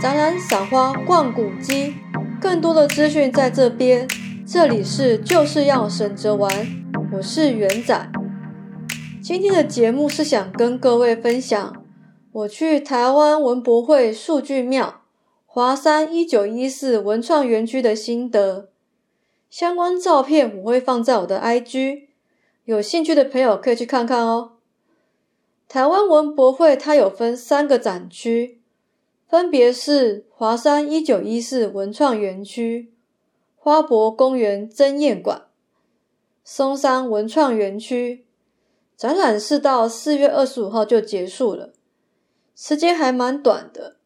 展览、赏花、逛古迹，更多的资讯在这边。这里是就是要省着玩，我是元仔。今天的节目是想跟各位分享我去台湾文博会数据庙华山一九一四文创园区的心得。相关照片我会放在我的 IG，有兴趣的朋友可以去看看哦。台湾文博会它有分三个展区，分别是华山一九一四文创园区、花博公园争艳馆、松山文创园区。展览是到四月二十五号就结束了，时间还蛮短的。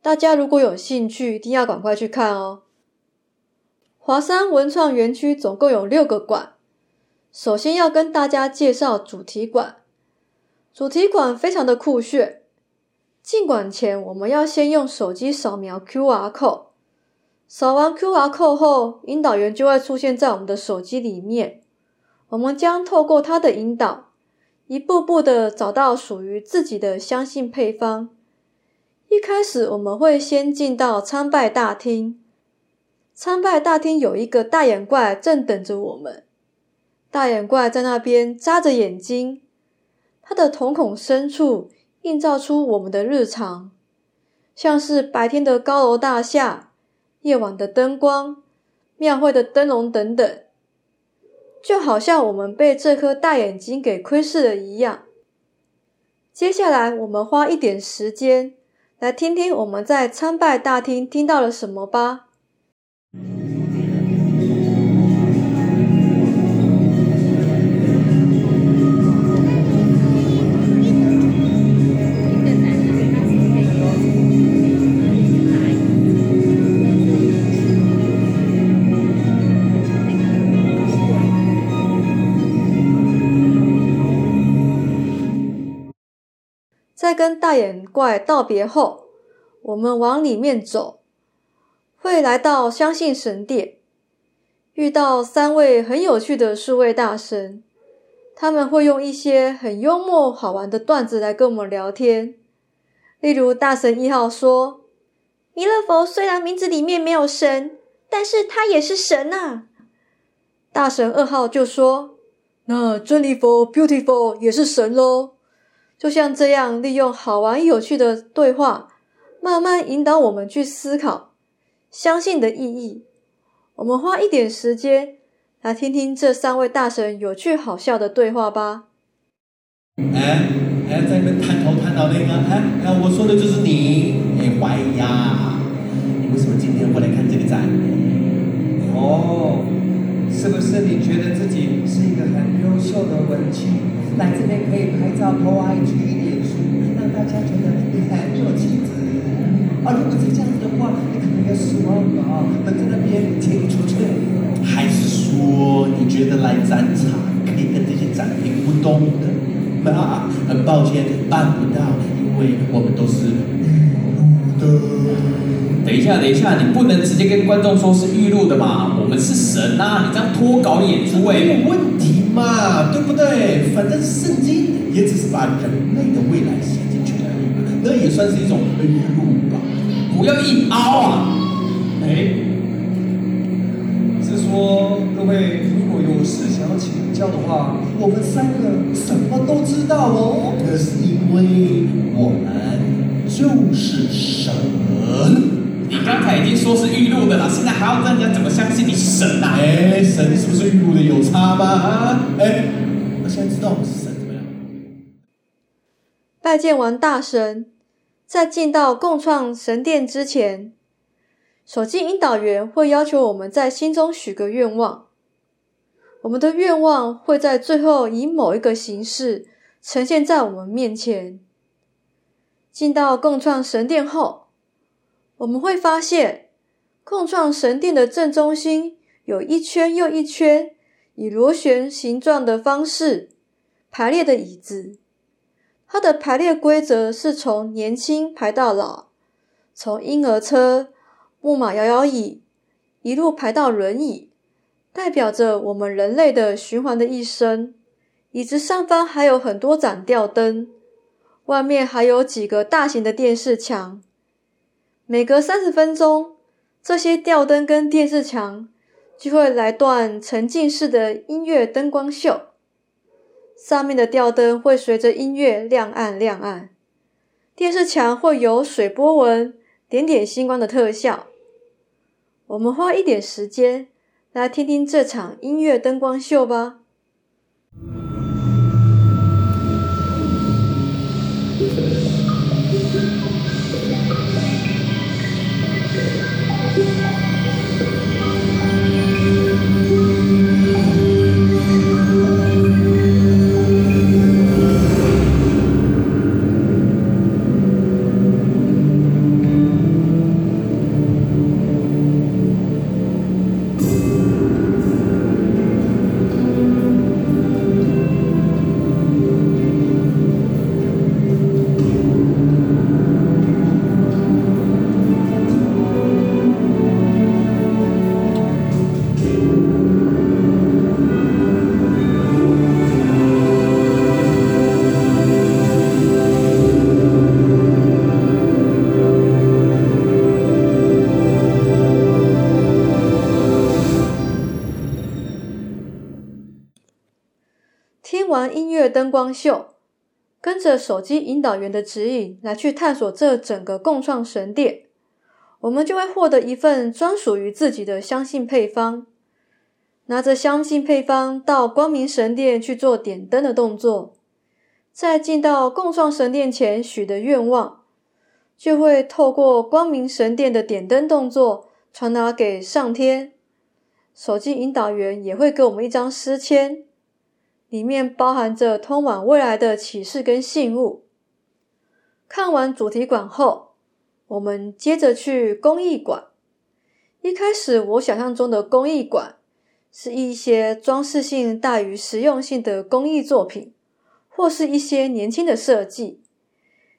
大家如果有兴趣，一定要赶快去看哦。华山文创园区总共有六个馆，首先要跟大家介绍主题馆。主题馆非常的酷炫。进馆前，我们要先用手机扫描 QR code。扫完 QR code 后，引导员就会出现在我们的手机里面。我们将透过他的引导，一步步的找到属于自己的香杏配方。一开始，我们会先进到参拜大厅。参拜大厅有一个大眼怪正等着我们。大眼怪在那边眨着眼睛。它的瞳孔深处映照出我们的日常，像是白天的高楼大厦、夜晚的灯光、庙会的灯笼等等，就好像我们被这颗大眼睛给窥视了一样。接下来，我们花一点时间来听听我们在参拜大厅听到了什么吧。在跟大眼怪道别后，我们往里面走，会来到香信神殿，遇到三位很有趣的数位大神，他们会用一些很幽默好玩的段子来跟我们聊天。例如，大神一号说：“弥勒佛虽然名字里面没有神，但是他也是神啊。”大神二号就说：“那真理佛 Beautiful 也是神喽。”就像这样，利用好玩有趣的对话，慢慢引导我们去思考相信的意义。我们花一点时间来听听这三位大神有趣好笑的对话吧。哎哎，在那边探头探脑那个，哎哎，我说的就是你，哎，坏呀！你为什么今天会来看这个展？哦，是不是你觉得自己是一个很优秀的文青？来这边可以拍照、po IG、脸书，让大家觉得你很有气质。啊，如果是这样子的话，你可能要失望了。等在那边请你出去。还是说你觉得来展场可以跟这些展品互动的？啊，很抱歉办不到，因为我们都是预录的。等一下，等一下，你不能直接跟观众说是预录的嘛？我们是神啊，你这样脱稿演出哎，没有问题。嘛，对不对？反正圣经也只是把人类的未来写进去而已嘛，那也算是一种预录吧。不要硬凹啊！哎，是说各位如果有事想要请教的话，我们三个什么都知道哦。那是因为我们就是神。你刚才已经说是预录的了，现在还要让人家怎么相信你是神呐、啊？哎，神是不是预录的有差吗？啊，哎，我现在知道我是神怎么样？拜见完大神，在进到共创神殿之前，手机引导员会要求我们在心中许个愿望。我们的愿望会在最后以某一个形式呈现在我们面前。进到共创神殿后。我们会发现，共创神殿的正中心有一圈又一圈以螺旋形状的方式排列的椅子。它的排列规则是从年轻排到老，从婴儿车、木马摇摇椅一路排到轮椅，代表着我们人类的循环的一生。椅子上方还有很多盏吊灯，外面还有几个大型的电视墙。每隔三十分钟，这些吊灯跟电视墙就会来段沉浸式的音乐灯光秀。上面的吊灯会随着音乐亮暗亮暗，电视墙会有水波纹、点点星光的特效。我们花一点时间来听听这场音乐灯光秀吧。灯光秀，跟着手机引导员的指引来去探索这整个共创神殿，我们就会获得一份专属于自己的香信配方。拿着香信配方到光明神殿去做点灯的动作，在进到共创神殿前许的愿望，就会透过光明神殿的点灯动作传达给上天。手机引导员也会给我们一张诗签。里面包含着通往未来的启示跟信物。看完主题馆后，我们接着去工艺馆。一开始我想象中的工艺馆是一些装饰性大于实用性的工艺作品，或是一些年轻的设计。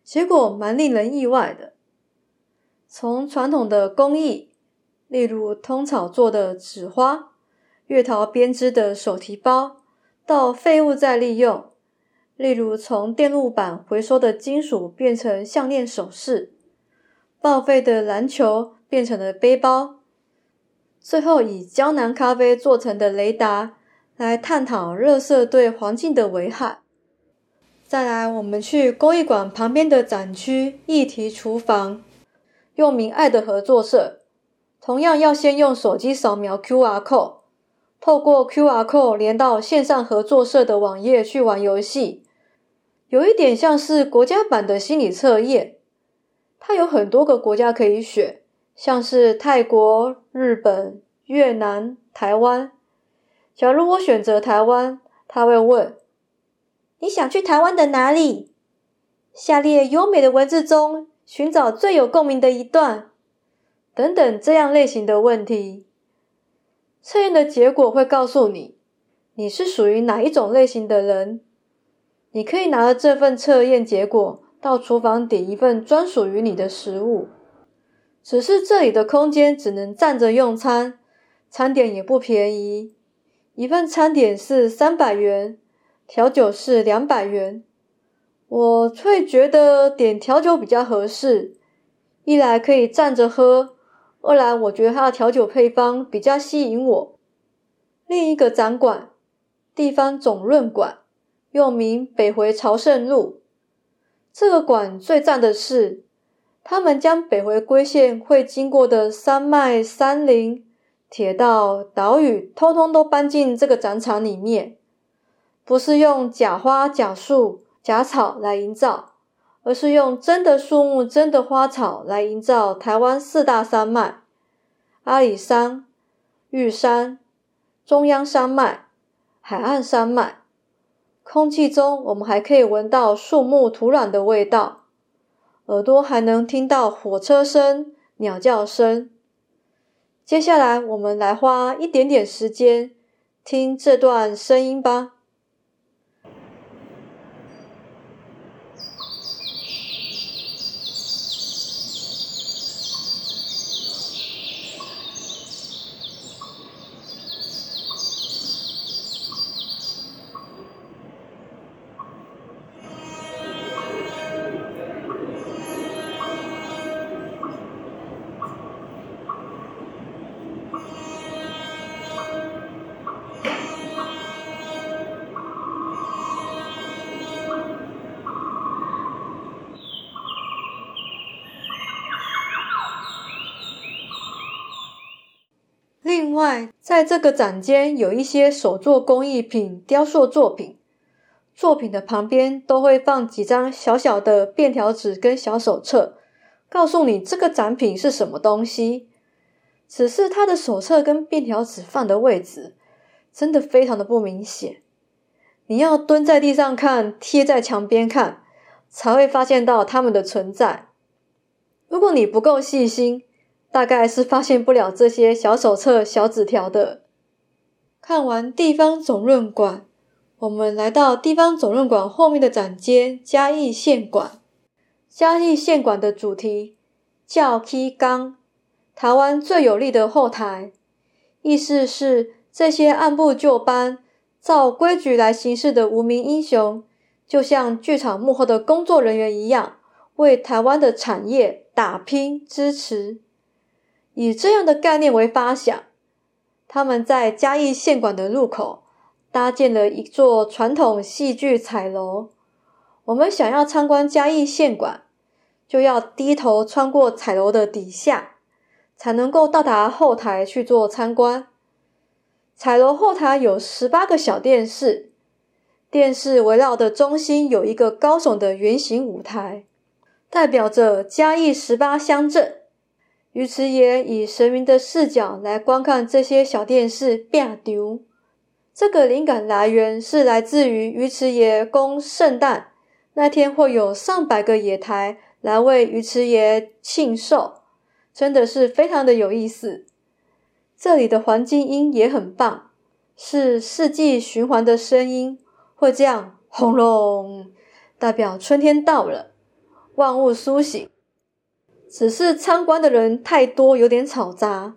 结果蛮令人意外的。从传统的工艺，例如通草做的纸花、月桃编织的手提包。到废物再利用，例如从电路板回收的金属变成项链首饰，报废的篮球变成了背包，最后以胶囊咖啡做成的雷达来探讨热色对环境的危害。再来，我们去工艺馆旁边的展区议题厨房，又名爱的合作社，同样要先用手机扫描 QR code。透过 QR code 连到线上合作社的网页去玩游戏，有一点像是国家版的心理测验。它有很多个国家可以选，像是泰国、日本、越南、台湾。假如我选择台湾，他会问：你想去台湾的哪里？下列优美的文字中寻找最有共鸣的一段，等等这样类型的问题。测验的结果会告诉你，你是属于哪一种类型的人。你可以拿着这份测验结果到厨房点一份专属于你的食物。只是这里的空间只能站着用餐，餐点也不便宜，一份餐点是三百元，调酒是两百元。我会觉得点调酒比较合适，一来可以站着喝。二来，我觉得它的调酒配方比较吸引我。另一个展馆，地方总论馆，又名北回朝圣路。这个馆最赞的是，他们将北回归线会经过的山脉、山林、铁道、岛屿，通通都搬进这个展场里面，不是用假花、假树、假草来营造。而是用真的树木、真的花草来营造台湾四大山脉：阿里山、玉山、中央山脉、海岸山脉。空气中，我们还可以闻到树木、土壤的味道；耳朵还能听到火车声、鸟叫声。接下来，我们来花一点点时间听这段声音吧。外，在这个展间有一些手作工艺品、雕塑作品，作品的旁边都会放几张小小的便条纸跟小手册，告诉你这个展品是什么东西。只是它的手册跟便条纸放的位置，真的非常的不明显。你要蹲在地上看，贴在墙边看，才会发现到它们的存在。如果你不够细心，大概是发现不了这些小手册、小纸条的。看完地方总论馆，我们来到地方总论馆后面的展街——嘉义县馆。嘉义县馆的主题叫“起工”，台湾最有力的后台，意思是这些按部就班、照规矩来行事的无名英雄，就像剧场幕后的工作人员一样，为台湾的产业打拼支持。以这样的概念为发想，他们在嘉义县馆的入口搭建了一座传统戏剧彩楼。我们想要参观嘉义县馆，就要低头穿过彩楼的底下，才能够到达后台去做参观。彩楼后台有十八个小电视，电视围绕的中心有一个高耸的圆形舞台，代表着嘉义十八乡镇。鱼池爷以神明的视角来观看这些小电视变丢，这个灵感来源是来自于鱼池爷供圣诞那天会有上百个野台来为鱼池爷庆寿，真的是非常的有意思。这里的环境音也很棒，是四季循环的声音，会这样轰隆，代表春天到了，万物苏醒。只是参观的人太多，有点吵杂，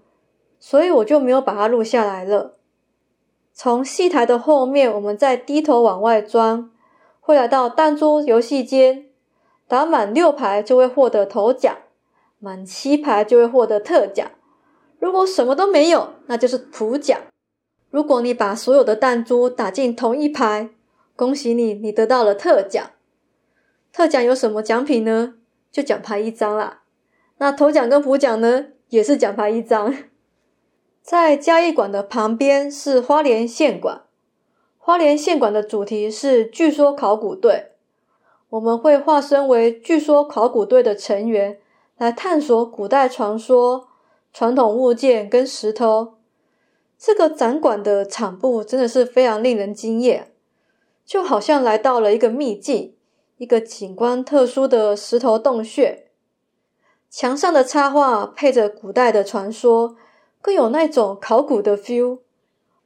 所以我就没有把它录下来了。从戏台的后面，我们再低头往外钻，会来到弹珠游戏间，打满六排就会获得头奖，满七排就会获得特奖。如果什么都没有，那就是普奖。如果你把所有的弹珠打进同一排，恭喜你，你得到了特奖。特奖有什么奖品呢？就奖牌一张啦。那头奖跟普奖呢，也是奖牌一张。在嘉义馆的旁边是花莲县馆，花莲县馆的主题是据说考古队，我们会化身为据说考古队的成员，来探索古代传说、传统物件跟石头。这个展馆的场布真的是非常令人惊艳，就好像来到了一个秘境，一个景观特殊的石头洞穴。墙上的插画配着古代的传说，更有那种考古的 feel。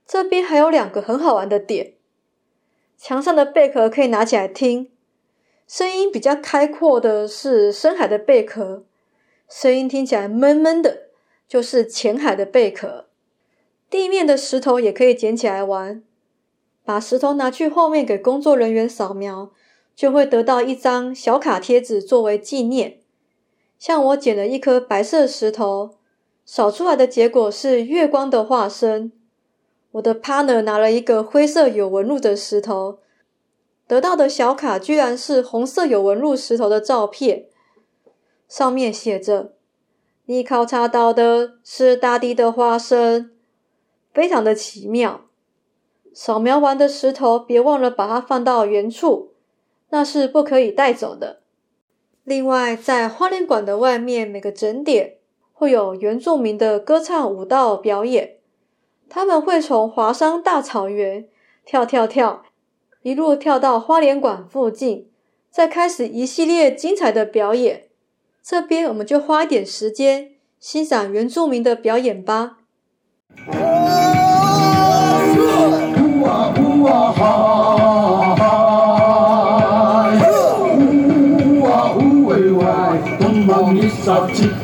这边还有两个很好玩的点：墙上的贝壳可以拿起来听，声音比较开阔的是深海的贝壳，声音听起来闷闷的，就是浅海的贝壳。地面的石头也可以捡起来玩，把石头拿去后面给工作人员扫描，就会得到一张小卡贴纸作为纪念。像我捡了一颗白色石头，扫出来的结果是月光的化身。我的 partner 拿了一个灰色有纹路的石头，得到的小卡居然是红色有纹路石头的照片，上面写着：“你考察到的是大地的化身，非常的奇妙。”扫描完的石头，别忘了把它放到原处，那是不可以带走的。另外，在花莲馆的外面，每个整点会有原住民的歌唱舞蹈表演。他们会从华山大草原跳跳跳，一路跳到花莲馆附近，再开始一系列精彩的表演。这边我们就花一点时间欣赏原住民的表演吧。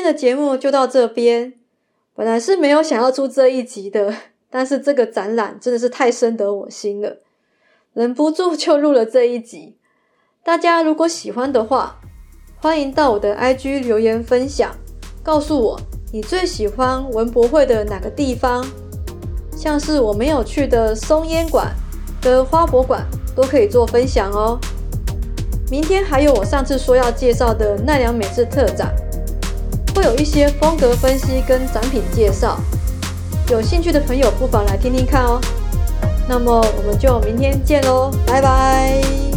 今天的节目就到这边。本来是没有想要出这一集的，但是这个展览真的是太深得我心了，忍不住就录了这一集。大家如果喜欢的话，欢迎到我的 IG 留言分享，告诉我你最喜欢文博会的哪个地方，像是我没有去的松烟馆跟花博馆都可以做分享哦。明天还有我上次说要介绍的奈良美智特展。会有一些风格分析跟展品介绍，有兴趣的朋友不妨来听听看哦。那么我们就明天见喽，拜拜。